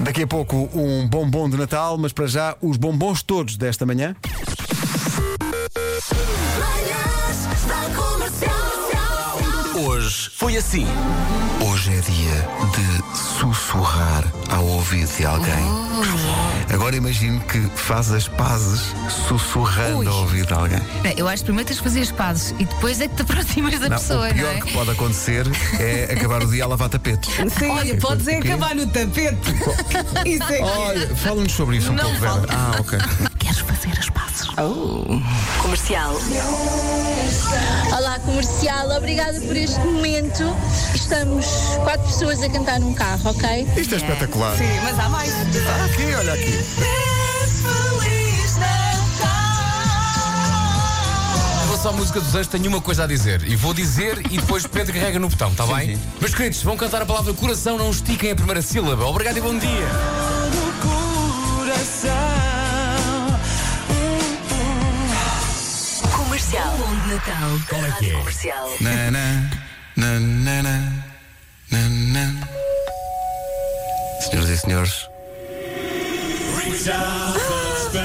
Daqui a pouco um bombom de Natal, mas para já os bombons todos desta manhã. Hoje foi assim. Hoje é dia de sussurrar ao ouvido de alguém. Agora imagino que faz as pazes sussurrando Ui. ao ouvido de alguém. Bem, Eu acho que primeiro tens de fazer as pazes e depois é que te aproximas da Não, pessoa, o pior não é? que pode acontecer é acabar o dia a lavar tapetes. Olha, podes é acabar no tapete. Isso é que Olha, fala-nos sobre isso um Não pouco, Vera. falo. Ah, ok. Queres fazer as pazes? Comercial. Comercial, obrigada por este momento. Estamos quatro pessoas a cantar num carro, ok? Isto é espetacular. Sim, mas há mais. Olha aqui, olha aqui. Feliz Natal. Em relação à música dos Anjos, tenho uma coisa a dizer. E vou dizer e depois Pedro carrega no botão, está bem? Meus queridos, vão cantar a palavra coração, não estiquem a primeira sílaba. Obrigado e bom dia. Comercial. Bom de Natal. Qual é que é? Comercial. Na, na, na, na, na, na, na. Senhoras e senhores,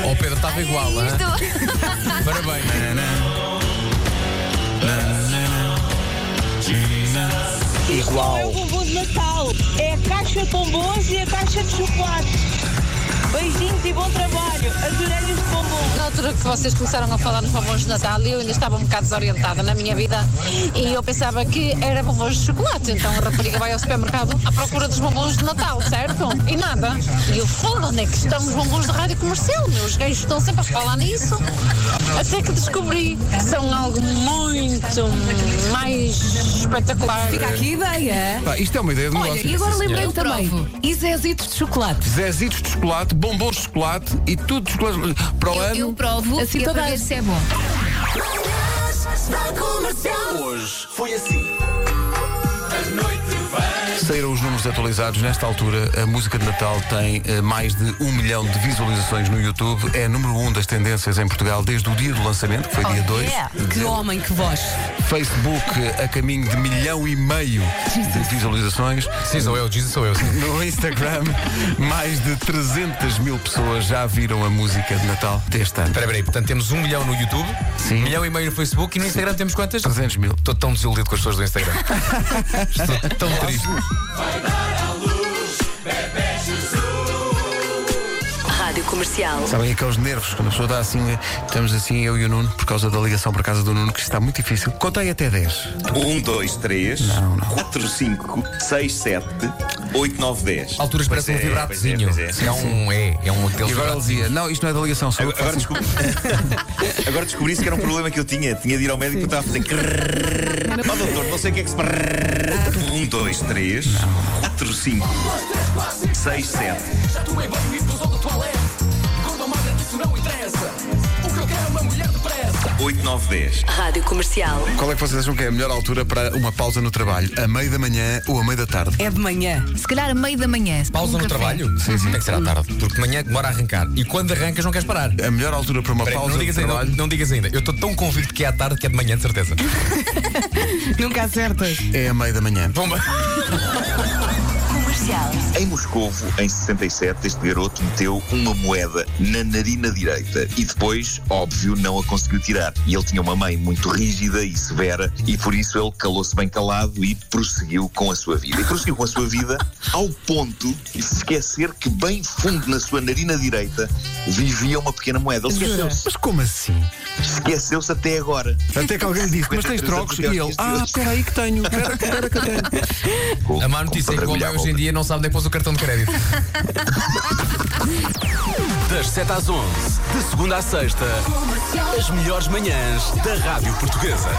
Oh, Pedro, estava igual, hein? Parabéns. Não é o bombom de Natal, é a caixa de bombons e a caixa de chocolate. Beijinhos e bom trabalho. Adorei este bombom. Na altura que vocês começaram a falar nos bombons de Natal, eu ainda estava um bocado desorientada na minha vida e eu pensava que era bombons de chocolate. Então a rapariga vai ao supermercado à procura dos bombons de Natal, certo? E nada. E eu falo, onde é que estão os bombons da rádio comercial? Meus gays estão sempre a falar nisso. Até que descobri que são algo muito mais espetacular. Fica aqui a ideia. Pá, isto é uma ideia de Olha, negócio. e agora lembrei-me também. E Zezitos de chocolate. Zezitos de chocolate, bombons de chocolate e tudo de chocolate para o Eu, ano. eu provo Assim e é toda para a- ver se é bom. Hoje foi assim. Saíram os números atualizados. Nesta altura, a música de Natal tem eh, mais de um milhão de visualizações no YouTube. É número um das tendências em Portugal desde o dia do lançamento, que foi dia 2 de Que homem, que voz. Facebook eh, a caminho de milhão e meio de visualizações. Sim, sou eu, Jesus sou eu. Sim. No Instagram, mais de 300 mil pessoas já viram a música de Natal deste ano. Espera, espera aí, portanto temos um milhão no YouTube, Sim. um milhão e meio no Facebook e no Instagram temos quantas? 300 mil. Estou tão desiludido com as pessoas do Instagram. Estou tão triste. Rádio Comercial. Sabem aqueles nervos, quando a pessoa está assim, estamos assim, eu e o Nuno, por causa da ligação para casa do Nuno, que está muito difícil. Contei até 10. 1, 2, 3, Não, não. 4, 5, 6, 7, 8, 9, 10. Alturas Pois parece um é, vibratozinho. pois é, pois é. É um é, é um E daqueles agora ele vibratos. dizia: Não, isto não é da ligação, sou Agora, agora, descobri... agora descobri isso que era um problema que eu tinha. Tinha de ir ao médico e estava a fazer. Ó doutor, não sei o que é que se. 1, 2, 3, 4, 5, 6, 7. 8, 9, 10. Rádio Comercial. Qual é que vocês acham que é a melhor altura para uma pausa no trabalho? A meio da manhã ou a meio da tarde? É de manhã. Se calhar a meio da manhã. Pausa um no café. trabalho? Sim, sim. Tem que ser à tarde, porque de manhã demora a arrancar. E quando arrancas não queres parar. A melhor altura para uma Espera aí, pausa não, digas ainda, trabalho não, não digas ainda. Eu estou tão convicto que é à tarde que é de manhã, de certeza. Nunca acertas. é a meio da manhã. Bomba! Comercial. Em Moscovo, em 67, este garoto meteu uma moeda na narina direita e depois, óbvio, não a conseguiu tirar. E ele tinha uma mãe muito rígida e severa e por isso ele calou-se bem calado e prosseguiu com a sua vida. E prosseguiu com a sua vida ao ponto de se esquecer que bem fundo na sua narina direita vivia uma pequena moeda. Ele esqueceu-se. Mas como assim? Esqueceu-se até agora. Até que alguém disse: Mas tens 53 trocos? E ele: Ah, espera aí que tenho. Espera, que tenho. A má notícia é que o homem hoje em dia não sabe nem pôs o cartão de crédito. Das 7 às 11, de segunda à sexta, as melhores manhãs da Rádio Portuguesa.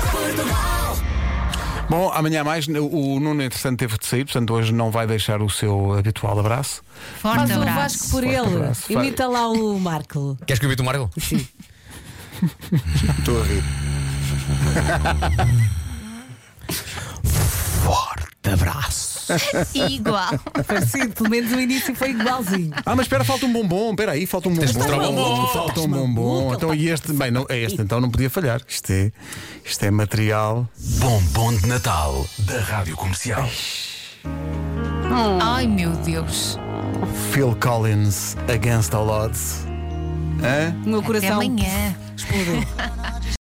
Bom, amanhã mais. O Nuno, entretanto, teve de sair, portanto, hoje não vai deixar o seu habitual abraço. Forte Faz o abraço. Vasco por Forte ele. abraço. Imita lá o Marco. Queres que eu imite o Marco? Estou a rir. Forte abraço. Igual. Parecido, pelo menos o início foi igualzinho. Ah, mas espera, falta um bombom. Espera aí, falta um bombom. mostrar o bombom. Falta um bombom. Então, e este? Bem, não, é este, então não podia falhar. Isto é, isto é material. Bombom de Natal da Rádio Comercial. Ai meu Deus. Phil Collins, Against All Odds. Hã? O meu Até coração amanhã. explodiu.